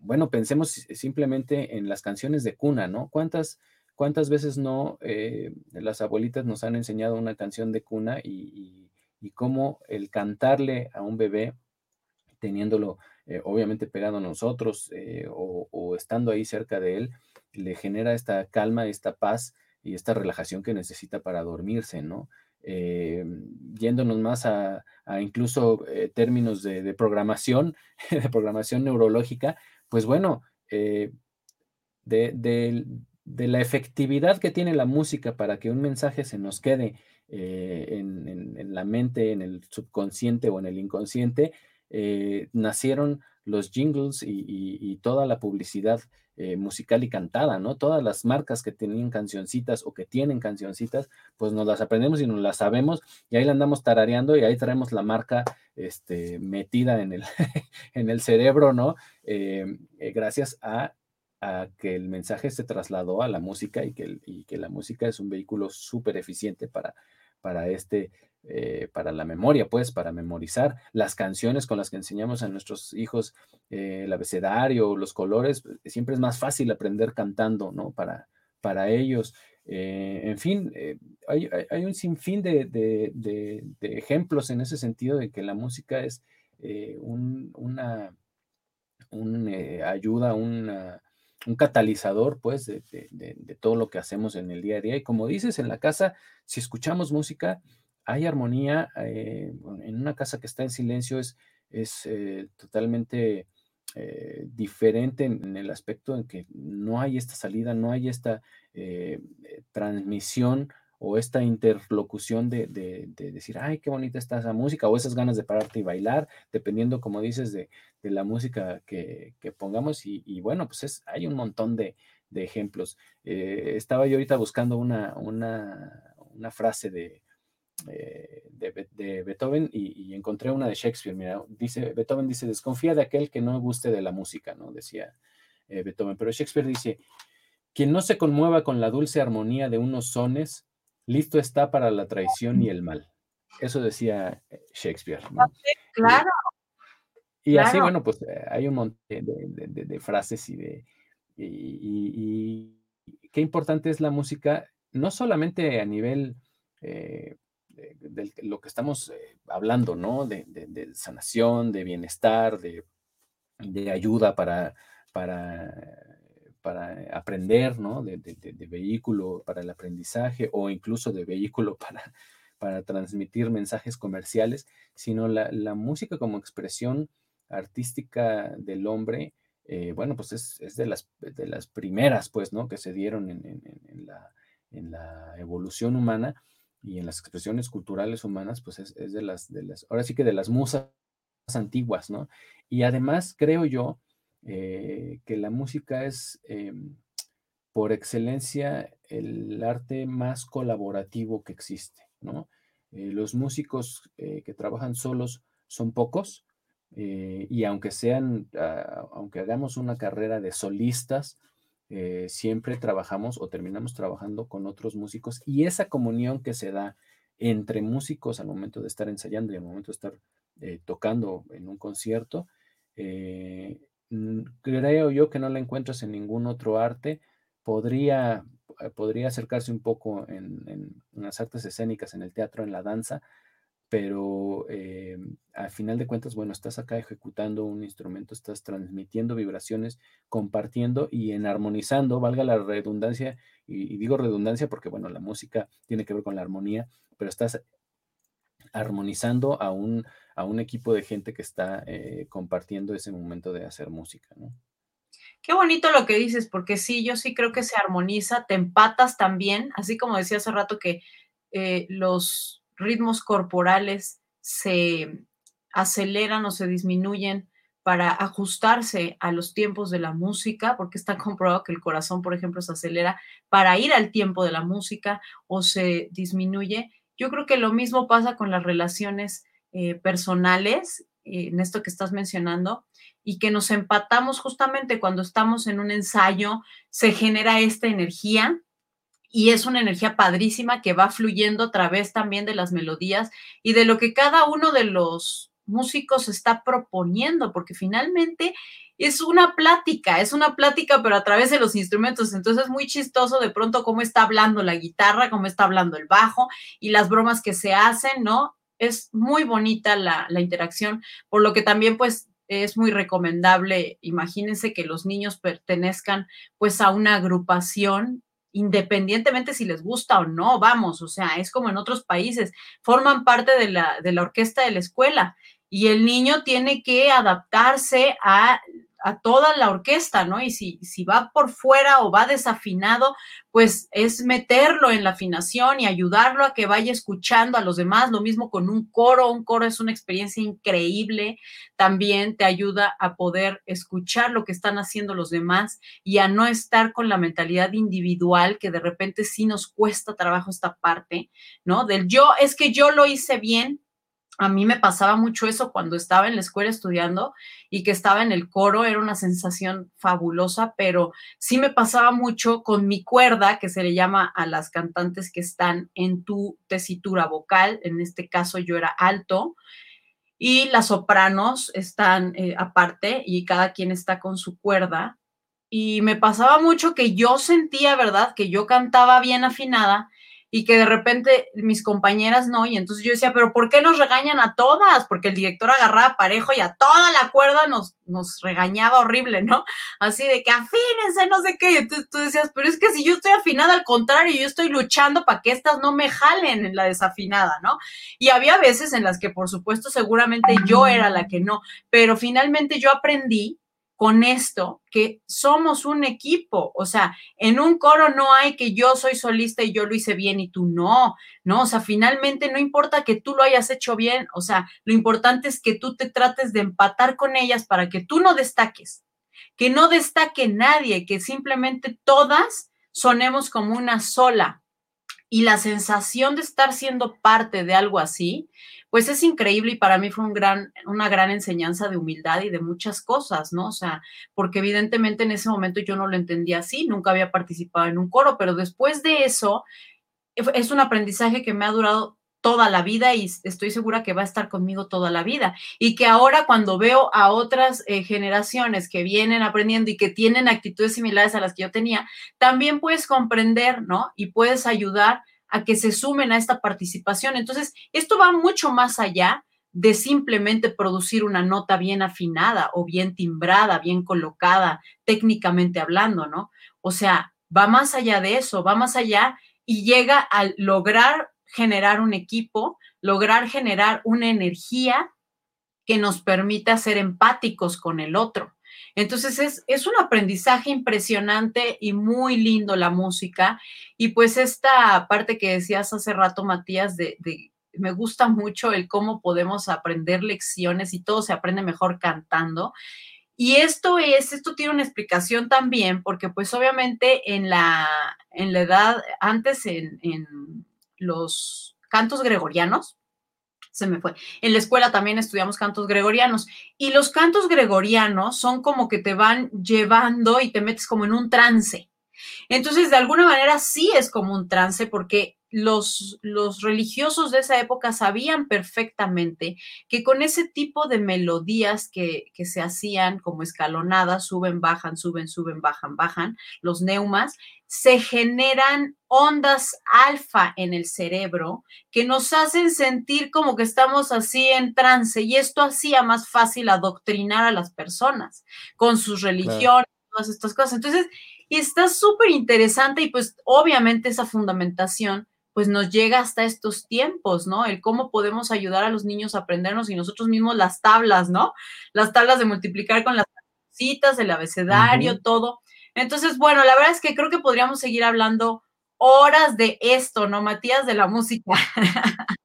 bueno, pensemos simplemente en las canciones de cuna, ¿no? ¿Cuántas, cuántas veces no las abuelitas nos han enseñado una canción de cuna y, cómo el cantarle a un bebé, teniéndolo obviamente pegado a nosotros o, o, estando ahí cerca de él, le genera esta calma, esta paz y esta relajación que necesita para dormirse, ¿no? Eh, yéndonos más a, incluso eh, términos de, programación, de programación neurológica, pues bueno, eh, de, la efectividad que tiene la música para que un mensaje se nos quede en, la mente, en el subconsciente o en el inconsciente, nacieron los jingles y toda la publicidad eh, musical y cantada, ¿no? Todas las marcas que tenían cancioncitas o que tienen cancioncitas, pues nos las aprendemos y nos las sabemos y ahí la andamos tarareando y ahí traemos la marca este, metida en el, en el cerebro, ¿no? Eh, eh, gracias a, que el mensaje se trasladó a la música y que, y que la música es un vehículo súper eficiente para, para este eh, para la memoria, pues, para memorizar las canciones con las que enseñamos a nuestros hijos eh, el abecedario, los colores, siempre es más fácil aprender cantando, ¿no? Para, para ellos. Eh, en fin, hay, un sinfín de, ejemplos en ese sentido de que la música es una, ayuda, un catalizador, pues, de, todo lo que hacemos en el día a día. Y como dices, en la casa, si escuchamos música, hay armonía. Eh, en una casa que está en silencio es, es eh, totalmente eh, diferente en, el aspecto en que no hay esta salida, no hay esta transmisión o esta interlocución de, decir, ay, qué bonita está esa música, o esas ganas de pararte y bailar, dependiendo, como dices, de, la música que, pongamos. Y, bueno, pues es, hay un montón de, ejemplos. estaba yo ahorita buscando una, una frase de, eh, de, Beethoven y, encontré una de Shakespeare. Mira, dice, Beethoven dice, desconfía de aquel que no guste de la música, ¿no? Decía eh, Beethoven. Pero Shakespeare dice, quien no se conmueva con la dulce armonía de unos sones, listo está para la traición y el mal. Eso decía eh, Shakespeare. Claro. Y, así, bueno, pues hay un montón de, frases y de... Y, qué importante es la música, no solamente a nivel de, lo que estamos eh, hablando, ¿no? De, sanación, de bienestar, de, ayuda para, para, para aprender, ¿no? De, vehículo para el aprendizaje o incluso de vehículo para, para transmitir mensajes comerciales, sino la, música como expresión artística del hombre, eh, bueno, pues es, de, las, de las primeras, pues, ¿no? Que se dieron en, la, en la evolución humana y en las expresiones culturales humanas, pues es, de, las, de las, ahora sí que de las musas antiguas, ¿no? Y además creo yo eh, que la música es em, por excelencia el arte más colaborativo que existe, ¿no? Eh, los músicos eh, que trabajan solos son pocos y aunque sean, ah, aunque hagamos una carrera de solistas, eh, siempre trabajamos o terminamos trabajando con otros músicos y esa comunión que se da entre músicos al momento de estar ensayando y al momento de estar eh, tocando en un concierto, eh, creo yo que no la encuentras en ningún otro arte. Podría, podría acercarse un poco en, en las artes escénicas, en el teatro, en la danza, pero eh, al final de cuentas, bueno, estás acá ejecutando un instrumento, estás transmitiendo vibraciones, compartiendo y en armonizando, valga la redundancia, y, digo redundancia porque, bueno, la música tiene que ver con la armonía, pero estás armonizando a un, a un equipo de gente que está eh, compartiendo ese momento de hacer música, ¿no? Qué bonito lo que dices, porque sí, yo sí creo que se armoniza, te empatas también, así como decía hace rato que eh, los ritmos corporales se aceleran o se disminuyen para ajustarse a los tiempos de la música, porque está comprobado que el corazón, por ejemplo, se acelera para ir al tiempo de la música o se disminuye. Yo creo que lo mismo pasa con las relaciones eh, personales, eh, en esto que estás mencionando, y que nos empatamos justamente cuando estamos en un ensayo, se genera esta energía y es una energía padrísima que va fluyendo a través también de las melodías y de lo que cada uno de los músicos está proponiendo, porque finalmente es una plática, es una plática, pero a través de los instrumentos. Entonces es muy chistoso de pronto cómo está hablando la guitarra, cómo está hablando el bajo y las bromas que se hacen, ¿no? Es muy bonita la, interacción, por lo que también pues es muy recomendable, imagínense que los niños pertenezcan pues a una agrupación independientemente si les gusta o no, vamos, o sea, es como en otros países, forman parte de la, de la orquesta de la escuela y el niño tiene que adaptarse a a toda la orquesta, ¿no? Y si, si va por fuera o va desafinado, pues es meterlo en la afinación y ayudarlo a que vaya escuchando a los demás. Lo mismo con un coro, un coro es una experiencia increíble, también te ayuda a poder escuchar lo que están haciendo los demás y a no estar con la mentalidad individual que de repente sí nos cuesta trabajo esta parte, ¿no? Del yo, es que yo lo hice bien, a mí me pasaba mucho eso cuando estaba en la escuela estudiando y que estaba en el coro, era una sensación fabulosa, pero sí me pasaba mucho con mi cuerda, que se le llama a las cantantes que están en tu tesitura vocal, en este caso yo era alto, y las sopranos están eh, aparte y cada quien está con su cuerda. Y me pasaba mucho que yo sentía, ¿verdad?, que yo cantaba bien afinada y que de repente mis compañeras no, y entonces yo decía, pero ¿por qué nos regañan a todas? Porque el director agarraba parejo y a toda la cuerda nos, nos regañaba horrible, ¿no? Así de que afínense, no sé qué, y entonces tú decías, pero es que si yo estoy afinada, al contrario, yo estoy luchando para que estas no me jalen en la desafinada, ¿no? Y había veces en las que, por supuesto, seguramente yo era la que no, pero finalmente yo aprendí con esto que somos un equipo, o sea, en un coro no hay que yo soy solista y yo lo hice bien y tú no, no, o sea, finalmente no importa que tú lo hayas hecho bien, o sea, lo importante es que tú te trates de empatar con ellas para que tú no destaques, que no destaque nadie, que simplemente todas sonemos como una sola. Y la sensación de estar siendo parte de algo así, pues es increíble y para mí fue un gran, una gran enseñanza de humildad y de muchas cosas, ¿no? O sea, porque evidentemente en ese momento yo no lo entendía así, nunca había participado en un coro, pero después de eso es un aprendizaje que me ha durado toda la vida y estoy segura que va a estar conmigo toda la vida. Y que ahora cuando veo a otras eh, generaciones que vienen aprendiendo y que tienen actitudes similares a las que yo tenía, también puedes comprender, ¿no? Y puedes ayudar a que se sumen a esta participación. Entonces, esto va mucho más allá de simplemente producir una nota bien afinada o bien timbrada, bien colocada, técnicamente hablando, ¿no? O sea, va más allá de eso, va más allá y llega a lograr generar un equipo, lograr generar una energía que nos permita ser empáticos con el otro. Entonces es, es un aprendizaje impresionante y muy lindo la música. Y pues esta parte que decías hace rato, Matías, de, de me gusta mucho el cómo podemos aprender lecciones y todo se aprende mejor cantando. Y esto es, esto tiene una explicación también, porque pues obviamente en la, en la edad, antes en, en los cantos gregorianos, se me fue. En la escuela también estudiamos cantos gregorianos y los cantos gregorianos son como que te van llevando y te metes como en un trance. Entonces, de alguna manera sí es como un trance porque los, los, religiosos de esa época sabían perfectamente que con ese tipo de melodías que, que, se hacían como escalonadas, suben, bajan, suben, suben, bajan, bajan, los neumas, se generan ondas alfa en el cerebro que nos hacen sentir como que estamos así en trance y esto hacía más fácil adoctrinar a las personas con sus religiones, todas estas cosas. Entonces, está súper interesante y pues obviamente esa fundamentación pues nos llega hasta estos tiempos, ¿no? El cómo podemos ayudar a los niños a aprendernos y nosotros mismos las tablas, ¿no? Las tablas de multiplicar con las citas, el abecedario, todo. Entonces, bueno, la verdad es que creo que podríamos seguir hablando horas de esto, ¿no, Matías? De la música.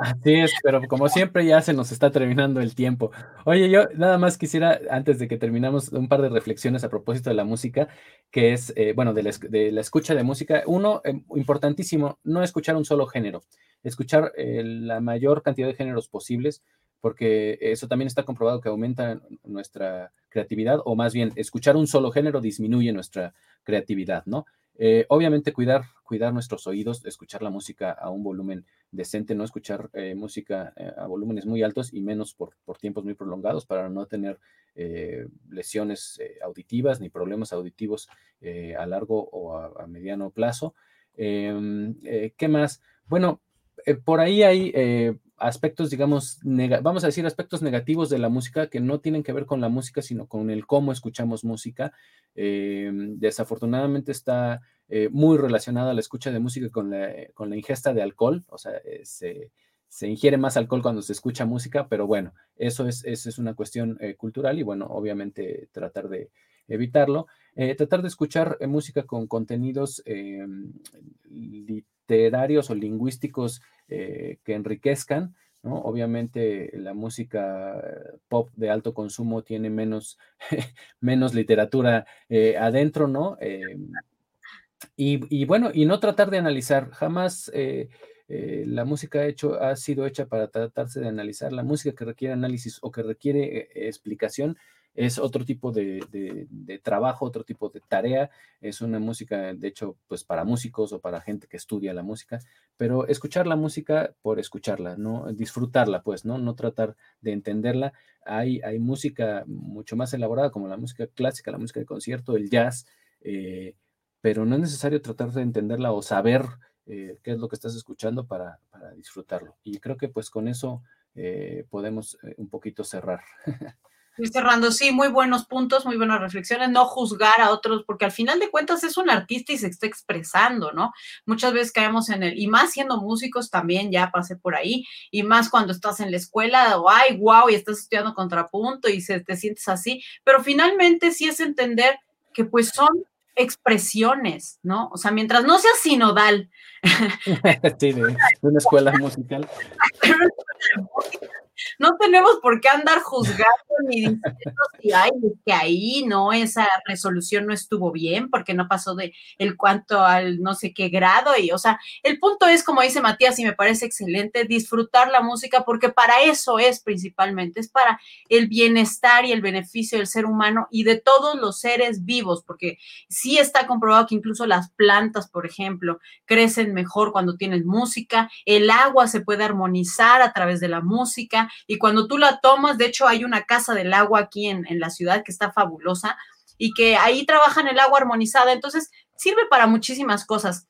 Así es, pero como siempre ya se nos está terminando el tiempo. Oye, yo nada más quisiera, antes de que terminamos, un par de reflexiones a propósito de la música, que es, eh, bueno, de la, escucha de música. Uno, eh, importantísimo, no escuchar un solo género, escuchar eh, la mayor cantidad de géneros posibles, porque eso también está comprobado que aumenta nuestra creatividad, o más bien, escuchar un solo género disminuye nuestra creatividad, ¿no? Eh, obviamente cuidar, cuidar nuestros oídos, escuchar la música a un volumen decente, no escuchar eh, música eh, a volúmenes muy altos y menos por, por tiempos muy prolongados para no tener lesiones auditivas ni problemas auditivos a largo o a mediano plazo. Em, ¿Qué más? Bueno, por ahí hay aspectos, digamos, vamos a decir aspectos negativos de la música que no tienen que ver con la música, sino con el cómo escuchamos música. Eh, desafortunadamente está eh, muy relacionada la escucha de música con la, con la ingesta de alcohol, o sea, eh, se, se, ingiere más alcohol cuando se escucha música, pero bueno, eso es, eso es una cuestión cultural y bueno, obviamente tratar de evitarlo. tratar de escuchar música con contenidos literarios o lingüísticos eh, que enriquezcan, ¿no? Obviamente la música pop de alto consumo tiene menos, menos literatura eh, adentro, ¿no? Eh, y, bueno, y no tratar de analizar, jamás eh, la música hecho, ha sido hecha para tratarse de analizar. La música que requiere análisis o que requiere eh, explicación es otro tipo de, trabajo, otro tipo de tarea. Es una música, de hecho, pues para músicos o para gente que estudia la música, pero escuchar la música por escucharla, ¿no? Disfrutarla, pues, ¿no? No tratar de entenderla. Hay, hay música mucho más elaborada, como la música clásica, la música de concierto, el jazz, eh, pero no es necesario tratar de entenderla o saber eh, qué es lo que estás escuchando para, disfrutarlo. Y creo que pues con eso eh, podemos un poquito cerrar. Estoy cerrando, sí, muy buenos puntos, muy buenas reflexiones, no juzgar a otros, porque al final de cuentas es un artista y se está expresando, ¿no? Muchas veces caemos en el, y más siendo músicos también, ya pasé por ahí, y más cuando estás en la escuela, o ay, wow, y estás estudiando contrapunto y se, te sientes así, pero finalmente sí es entender que pues son expresiones, ¿no? O sea, mientras no sea sinodal. sí, de una escuela musical. no tenemos por qué andar juzgando ni diciendo si hay que ahí no, esa resolución no estuvo bien porque no pasó de el cuanto al no sé qué grado. Y, o sea, el punto es, como dice Matías, y me parece excelente, disfrutar la música porque para eso es principalmente, es para el bienestar y el beneficio del ser humano y de todos los seres vivos, porque sí está comprobado que incluso las plantas, por ejemplo, crecen mejor cuando tienen música, el agua se puede armonizar a través de la música, y cuando tú la tomas, de hecho hay una casa del agua aquí en, la ciudad que está fabulosa y que ahí trabajan el agua armonizada, entonces sirve para muchísimas cosas.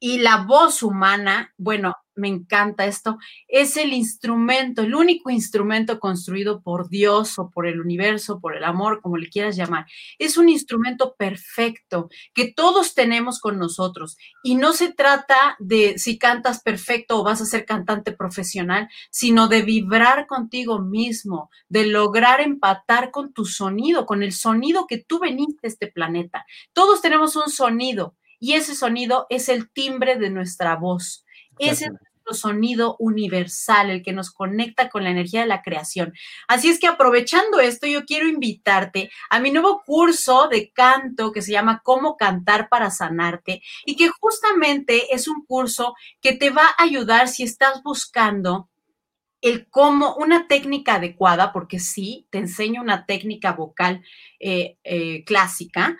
Y la voz humana, bueno, me encanta esto, es el instrumento, el único instrumento construido por Dios o por el universo, por el amor, como le quieras llamar. Es un instrumento perfecto que todos tenemos con nosotros. Y no se trata de si cantas perfecto o vas a ser cantante profesional, sino de vibrar contigo mismo, de lograr empatar con tu sonido, con el sonido que tú veniste a este planeta. Todos tenemos un sonido y ese sonido es el timbre de nuestra voz. Ese es nuestro sonido universal, el que nos conecta con la energía de la creación. Así es que aprovechando esto, yo quiero invitarte a mi nuevo curso de canto que se llama Cómo cantar para sanarte y que justamente es un curso que te va a ayudar si estás buscando el cómo, una técnica adecuada, porque sí, te enseño una técnica vocal eh, eh, clásica,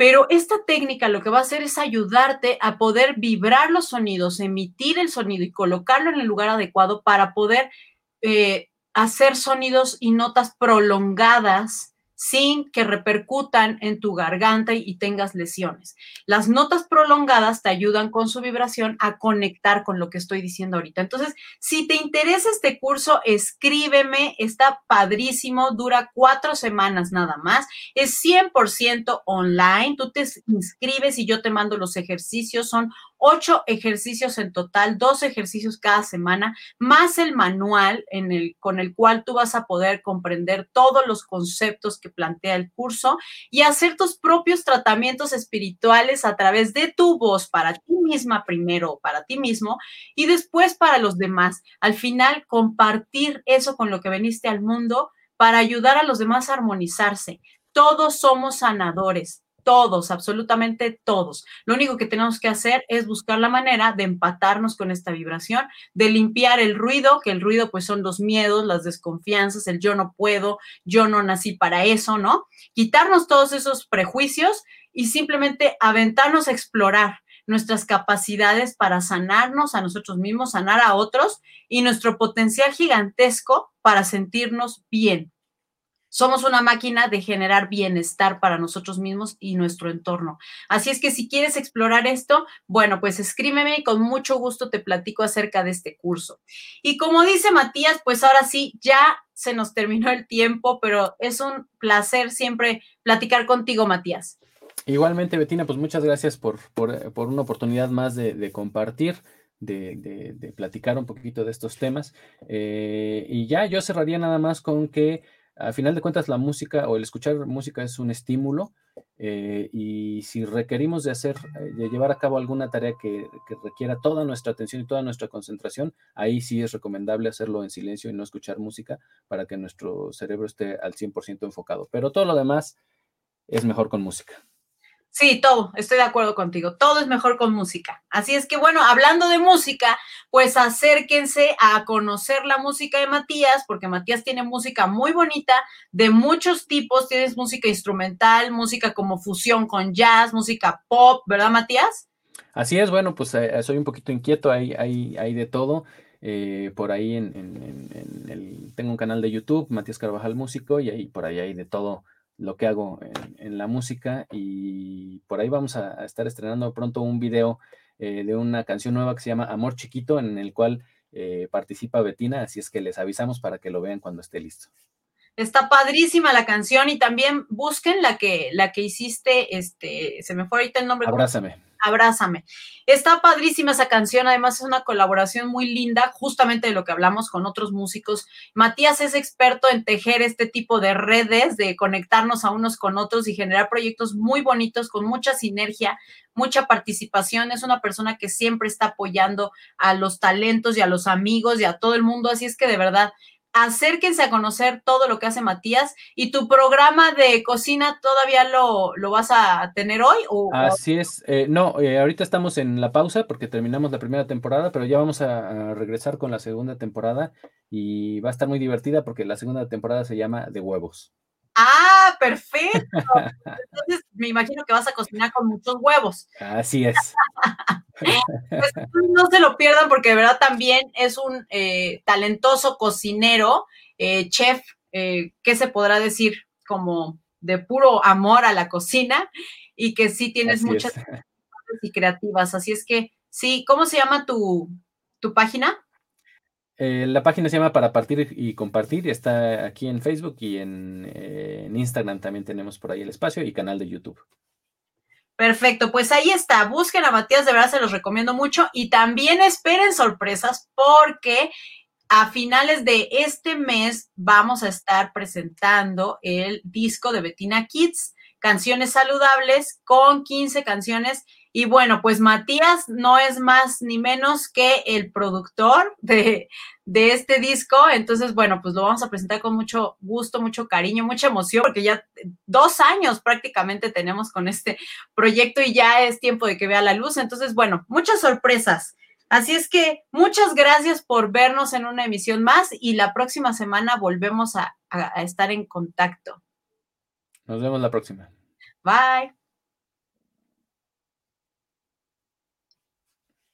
pero esta técnica lo que va a hacer es ayudarte a poder vibrar los sonidos, emitir el sonido y colocarlo en el lugar adecuado para poder eh, hacer sonidos y notas prolongadas sin que repercutan en tu garganta y, tengas lesiones. Las notas prolongadas te ayudan con su vibración a conectar con lo que estoy diciendo ahorita. Entonces, si te interesa este curso, escríbeme, está padrísimo, dura cuatro semanas nada más, es 100% online, tú te inscribes y yo te mando los ejercicios, son ocho ejercicios en total, dos ejercicios cada semana, más el manual en el, con el cual tú vas a poder comprender todos los conceptos que plantea el curso y hacer tus propios tratamientos espirituales a través de tu voz para ti misma primero, para ti mismo y después para los demás. Al final, compartir eso con lo que veniste al mundo para ayudar a los demás a armonizarse. Todos somos sanadores todos, absolutamente todos. Lo único que tenemos que hacer es buscar la manera de empatarnos con esta vibración, de limpiar el ruido, que el ruido pues son los miedos, las desconfianzas, el yo no puedo, yo no nací para eso, ¿no? Quitarnos todos esos prejuicios y simplemente aventarnos a explorar nuestras capacidades para sanarnos a nosotros mismos, sanar a otros y nuestro potencial gigantesco para sentirnos bien, somos una máquina de generar bienestar para nosotros mismos y nuestro entorno. Así es que si quieres explorar esto, bueno, pues escríbeme y con mucho gusto te platico acerca de este curso. Y como dice Matías, pues ahora sí, ya se nos terminó el tiempo, pero es un placer siempre platicar contigo, Matías. Igualmente, Betina, pues muchas gracias por, una oportunidad más de, compartir. De, platicar un poquito de estos temas. Eh, y ya yo cerraría nada más con que a final de cuentas la música o el escuchar música es un estímulo eh, y si requerimos de hacer, eh, de llevar a cabo alguna tarea que, requiera toda nuestra atención y toda nuestra concentración, ahí sí es recomendable hacerlo en silencio y no escuchar música para que nuestro cerebro esté al 100% enfocado. Pero todo lo demás es mejor con música. Sí, todo, estoy de acuerdo contigo. Todo es mejor con música. Así es que, bueno, hablando de música, pues acérquense a conocer la música de Matías, porque Matías tiene música muy bonita, de muchos tipos. Tienes música instrumental, música como fusión con jazz, música pop, ¿verdad, Matías? Así es, bueno, pues eh, soy un poquito inquieto, hay, hay, hay de todo. Eh, por ahí en, el, tengo un canal de YouTube, Matías Carvajal Músico, y ahí por ahí hay de todo lo que hago en, la música y por ahí vamos a, estar estrenando pronto un video eh, de una canción nueva que se llama Amor Chiquito en el cual eh, participa Betina, así es que les avisamos para que lo vean cuando esté listo. Está padrísima la canción y también busquen la que, la que hiciste, este, se me fue ahorita el nombre. Abrázame. Abrázame. Está padrísima esa canción, además es una colaboración muy linda, justamente de lo que hablamos con otros músicos. Matías es experto en tejer este tipo de redes, de conectarnos a unos con otros y generar proyectos muy bonitos con mucha sinergia, mucha participación. Es una persona que siempre está apoyando a los talentos y a los amigos y a todo el mundo, así es que de verdad acérquense a conocer todo lo que hace Matías. ¿Y tu programa de cocina todavía lo, vas a tener hoy? O, Así es. Eh, no, eh, ahorita estamos en la pausa porque terminamos la primera temporada, pero ya vamos a, regresar con la segunda temporada y va a estar muy divertida porque la segunda temporada se llama De huevos. Ah, perfecto. Entonces me imagino que vas a cocinar con muchos huevos. Así es. Pues, no se lo pierdan porque de verdad también es un eh, talentoso cocinero, eh, chef, eh, ¿qué se podrá decir? Como de puro amor a la cocina y que sí tienes muchas y creativas. Así es que, sí, ¿cómo se llama tu, tu página? La página se llama Para Partir y Compartir. Está aquí en Facebook y en, en Instagram también tenemos por ahí el espacio y canal de YouTube. Perfecto, pues ahí está. Busquen a Matías, de verdad se los recomiendo mucho. Y también esperen sorpresas porque a finales de este mes vamos a estar presentando el disco de Bettina Kids, canciones saludables con 15 canciones y bueno, pues Matías no es más ni menos que el productor de, este disco. Entonces, bueno, pues lo vamos a presentar con mucho gusto, mucho cariño, mucha emoción, porque ya dos años prácticamente tenemos con este proyecto y ya es tiempo de que vea la luz. Entonces, bueno, muchas sorpresas. Así es que muchas gracias por vernos en una emisión más y la próxima semana volvemos a, a estar en contacto. Nos vemos la próxima. Bye.